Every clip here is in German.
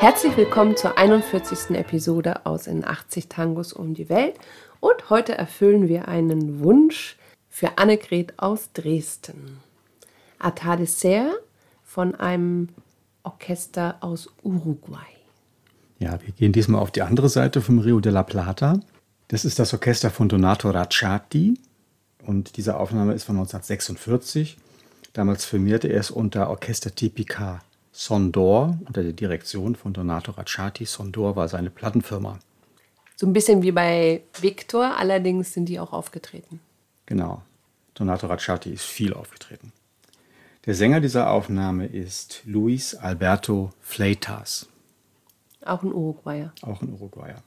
Herzlich willkommen zur 41. Episode aus In 80 Tangos um die Welt. Und heute erfüllen wir einen Wunsch für Annegret aus Dresden. Atardecer von einem Orchester aus Uruguay. Ja, wir gehen diesmal auf die andere Seite vom Rio de la Plata. Das ist das Orchester von Donato Racciati und diese Aufnahme ist von 1946. Damals firmierte er es unter Orchester Tipica Sondor unter der Direktion von Donato Racciati. Sondor war seine Plattenfirma. So ein bisschen wie bei Victor, allerdings sind die auch aufgetreten. Genau. Donato Racciati ist viel aufgetreten. Der Sänger dieser Aufnahme ist Luis Alberto Fleitas. Auch ein Uruguayer. Auch ein Uruguayer.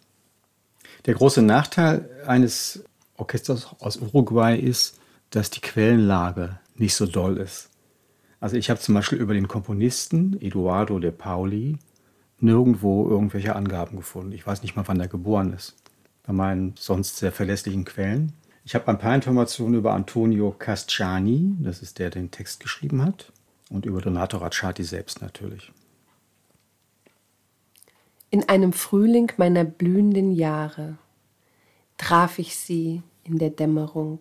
Der große Nachteil eines Orchesters aus Uruguay ist, dass die Quellenlage nicht so doll ist. Also ich habe zum Beispiel über den Komponisten Eduardo de Pauli nirgendwo irgendwelche Angaben gefunden. Ich weiß nicht mal, wann er geboren ist. Bei meinen sonst sehr verlässlichen Quellen. Ich habe ein paar Informationen über Antonio Casciani, das ist der, der den Text geschrieben hat, und über Donato Racciati selbst natürlich. In einem Frühling meiner blühenden Jahre traf ich sie in der Dämmerung,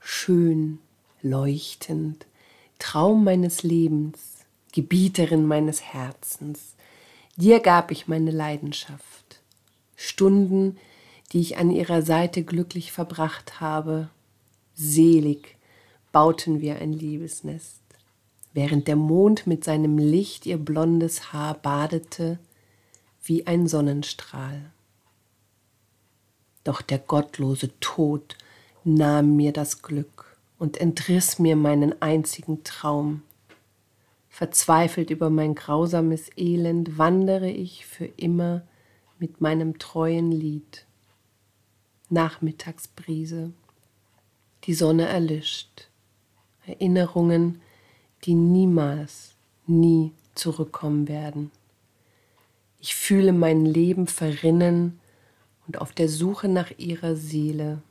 schön, leuchtend, Traum meines Lebens, Gebieterin meines Herzens, dir gab ich meine Leidenschaft, Stunden, die ich an ihrer Seite glücklich verbracht habe, selig bauten wir ein Liebesnest, während der Mond mit seinem Licht ihr blondes Haar badete wie ein Sonnenstrahl. Doch der gottlose Tod nahm mir das Glück und entriss mir meinen einzigen Traum. Verzweifelt über mein grausames Elend wandere ich für immer mit meinem treuen Lied. Nachmittagsbrise, die Sonne erlischt, Erinnerungen, die niemals, nie zurückkommen werden. Ich fühle mein Leben verrinnen und auf der Suche nach ihrer Seele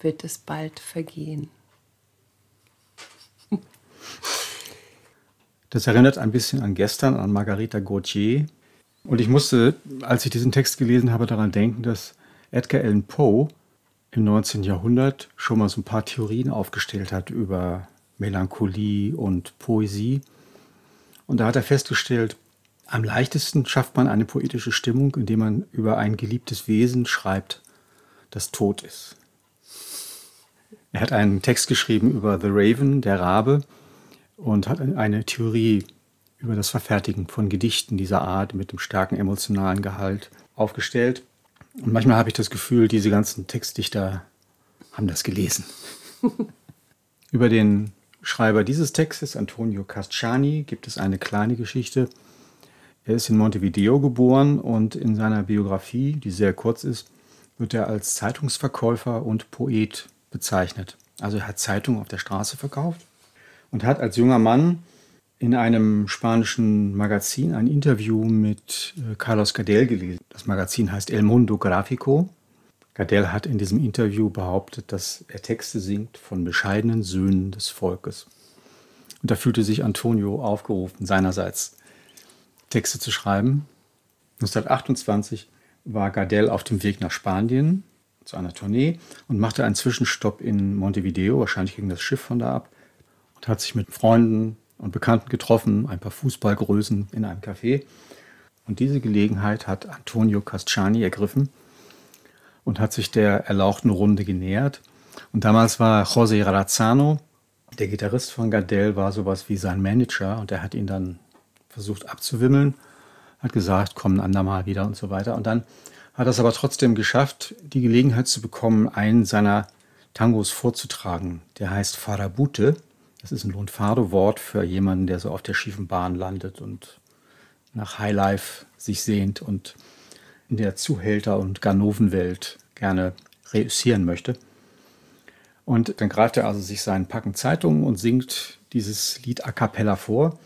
wird es bald vergehen. Das erinnert ein bisschen an gestern, an Margarita Gauthier. Und ich musste, als ich diesen Text gelesen habe, daran denken, dass Edgar Allan Poe im 19. Jahrhundert schon mal so ein paar Theorien aufgestellt hat über Melancholie und Poesie. Und da hat er festgestellt, am leichtesten schafft man eine poetische Stimmung, indem man über ein geliebtes Wesen schreibt, das tot ist. Er hat einen Text geschrieben über The Raven, der Rabe, und hat eine Theorie über das Verfertigen von Gedichten dieser Art mit einem starken emotionalen Gehalt aufgestellt. Und manchmal habe ich das Gefühl, diese ganzen Textdichter haben das gelesen. über den Schreiber dieses Textes, Antonio Casciani, gibt es eine kleine Geschichte. Er ist in Montevideo geboren und in seiner Biografie, die sehr kurz ist, wird er als Zeitungsverkäufer und Poet bezeichnet. Also er hat Zeitungen auf der Straße verkauft und hat als junger Mann in einem spanischen Magazin ein Interview mit äh, Carlos Gardel gelesen. Das Magazin heißt El Mundo Grafico. Gardel hat in diesem Interview behauptet, dass er Texte singt von bescheidenen Söhnen des Volkes. Und da fühlte sich Antonio aufgerufen, seinerseits Texte zu schreiben. 1928 war Gardel auf dem Weg nach Spanien zu einer Tournee und machte einen Zwischenstopp in Montevideo. Wahrscheinlich ging das Schiff von da ab hat sich mit Freunden und Bekannten getroffen, ein paar Fußballgrößen in einem Café. Und diese Gelegenheit hat Antonio Casciani ergriffen und hat sich der erlauchten Runde genähert. Und damals war José Razzano, der Gitarrist von Gardel, war sowas wie sein Manager und er hat ihn dann versucht abzuwimmeln, hat gesagt, komm ein andermal wieder und so weiter. Und dann hat er es aber trotzdem geschafft, die Gelegenheit zu bekommen, einen seiner Tangos vorzutragen. Der heißt Farabute. Das ist ein Lunfardo-Wort für jemanden, der so auf der schiefen Bahn landet und nach Highlife sich sehnt und in der Zuhälter- und Ganovenwelt gerne reüssieren möchte. Und dann greift er also sich seinen Packen Zeitungen und singt dieses Lied a cappella vor.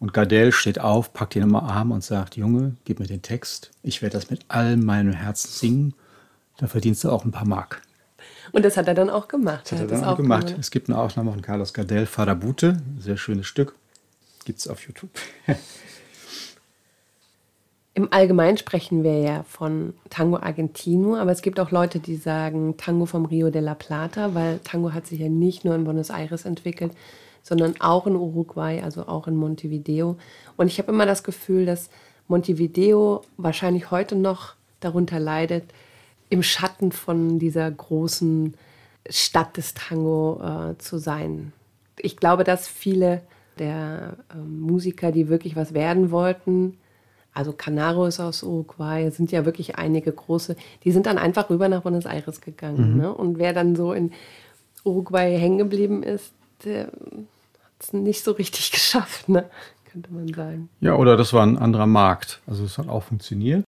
Und Gardel steht auf, packt ihn im Arm und sagt, Junge, gib mir den Text. Ich werde das mit all meinem Herzen singen. Da verdienst du auch ein paar Mark. Und das hat er dann auch gemacht. Das hat er, dann auch gemacht. Es gibt eine Aufnahme von Carlos Gardel, Farabute, sehr schönes Stück. Gibt es auf YouTube. Im Allgemeinen sprechen wir ja von Tango Argentino, aber es gibt auch Leute, die sagen Tango vom Rio de la Plata, weil Tango hat sich ja nicht nur in Buenos Aires entwickelt, sondern auch in Uruguay, also auch in Montevideo. Und ich habe immer das Gefühl, dass Montevideo wahrscheinlich heute noch darunter leidet, im Schatten von dieser großen Stadt des Tango äh, zu sein. Ich glaube, dass viele der äh, Musiker, die wirklich was werden wollten, also Canaro ist aus Uruguay, sind ja wirklich einige große, die sind dann einfach rüber nach Buenos Aires gegangen. Mhm. Ne? Und wer dann so in Uruguay hängen geblieben ist, der es nicht so richtig geschafft, ne? könnte man sagen. Ja, oder das war ein anderer Markt. Also es hat auch funktioniert.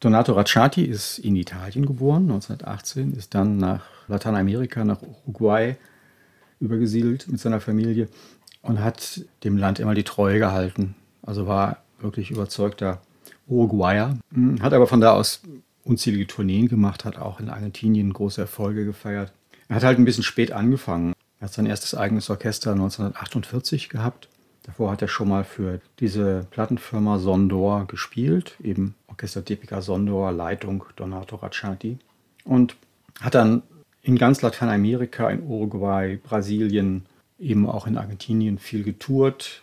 Donato Racciati ist in Italien geboren, 1918, ist dann nach Lateinamerika, nach Uruguay übergesiedelt mit seiner Familie und hat dem Land immer die Treue gehalten. Also war wirklich überzeugter Uruguayer, hm, hat aber von da aus unzählige Tourneen gemacht, hat auch in Argentinien große Erfolge gefeiert. Er hat halt ein bisschen spät angefangen. Er hat sein erstes eigenes Orchester 1948 gehabt. Davor hat er schon mal für diese Plattenfirma Sondor gespielt, eben Orchester Tipica Sondor, Leitung Donato Racciati. Und hat dann in ganz Lateinamerika, in Uruguay, Brasilien, eben auch in Argentinien viel getourt.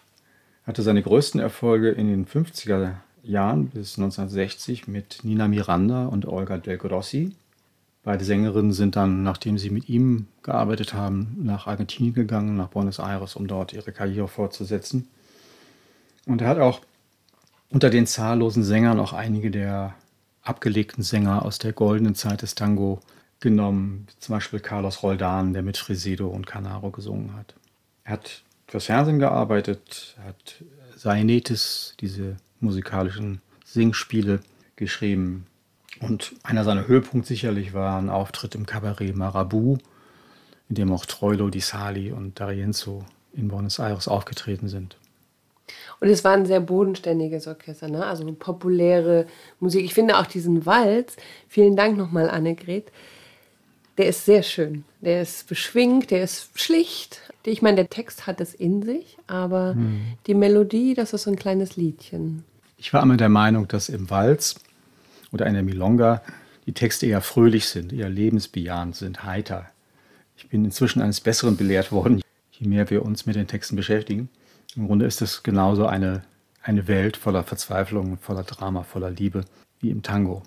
Hatte seine größten Erfolge in den 50er Jahren bis 1960 mit Nina Miranda und Olga Del Grossi. Beide Sängerinnen sind dann, nachdem sie mit ihm gearbeitet haben, nach Argentinien gegangen, nach Buenos Aires, um dort ihre Karriere fortzusetzen. Und er hat auch unter den zahllosen Sängern auch einige der abgelegten Sänger aus der goldenen Zeit des Tango genommen, zum Beispiel Carlos Roldan, der mit Fresedo und Canaro gesungen hat. Er hat fürs Fernsehen gearbeitet, hat Sainetis, diese musikalischen Singspiele, geschrieben. Und einer seiner Höhepunkte sicherlich war ein Auftritt im Cabaret Marabu, in dem auch Troilo Di Sali und D'Arienzo in Buenos Aires aufgetreten sind. Und es war ein sehr bodenständiges Orchester, ne? also populäre Musik. Ich finde auch diesen Walz, vielen Dank nochmal, Annegret, der ist sehr schön. Der ist beschwingt, der ist schlicht. Ich meine, der Text hat es in sich, aber hm. die Melodie, das ist so ein kleines Liedchen. Ich war immer der Meinung, dass im Walz oder in der Milonga die Texte eher fröhlich sind, eher lebensbejahend sind, heiter. Ich bin inzwischen eines Besseren belehrt worden, je mehr wir uns mit den Texten beschäftigen. Im Grunde ist es genauso eine, eine Welt voller Verzweiflung, voller Drama, voller Liebe wie im Tango.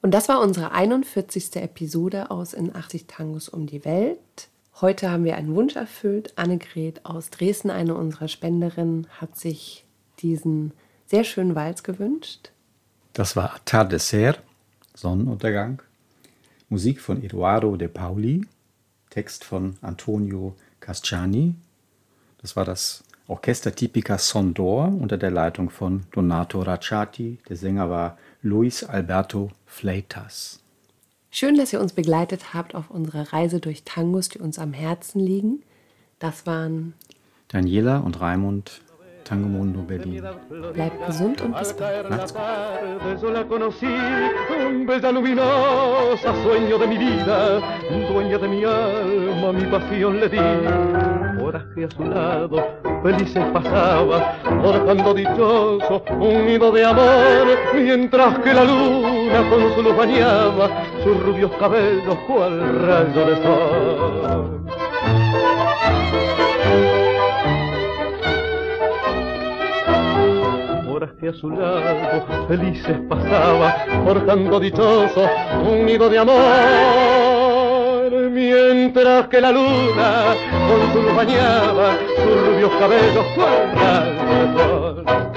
Und das war unsere 41. Episode aus In 80 Tangos um die Welt. Heute haben wir einen Wunsch erfüllt. Annegret aus Dresden, eine unserer Spenderinnen, hat sich diesen sehr schönen Walz gewünscht. Das war Atardecer, Sonnenuntergang. Musik von Eduardo De Pauli, Text von Antonio Casciani. Das war das Orchester Tipica Sondor unter der Leitung von Donato Racciati. Der Sänger war Luis Alberto Fleitas. Schön, dass ihr uns begleitet habt auf unserer Reise durch Tangos, die uns am Herzen liegen. Das waren Daniela und Raimund Tango Mundo Berlin. Bleibt gesund und bis bald. Macht's gut. Bella luminosa, sueño de mi vida, dueña de mi alma, mi pasión le di. Horas que a su lado felices pasaba, forjando dichoso un nido de amor, mientras que la luna con su luz bañaba sus rubios cabellos cual rayo de sol. Que a su lado felices pasaba, forjando dichoso un nido de amor, mientras que la luna con su luz bañaba sus rubios cabellos sol.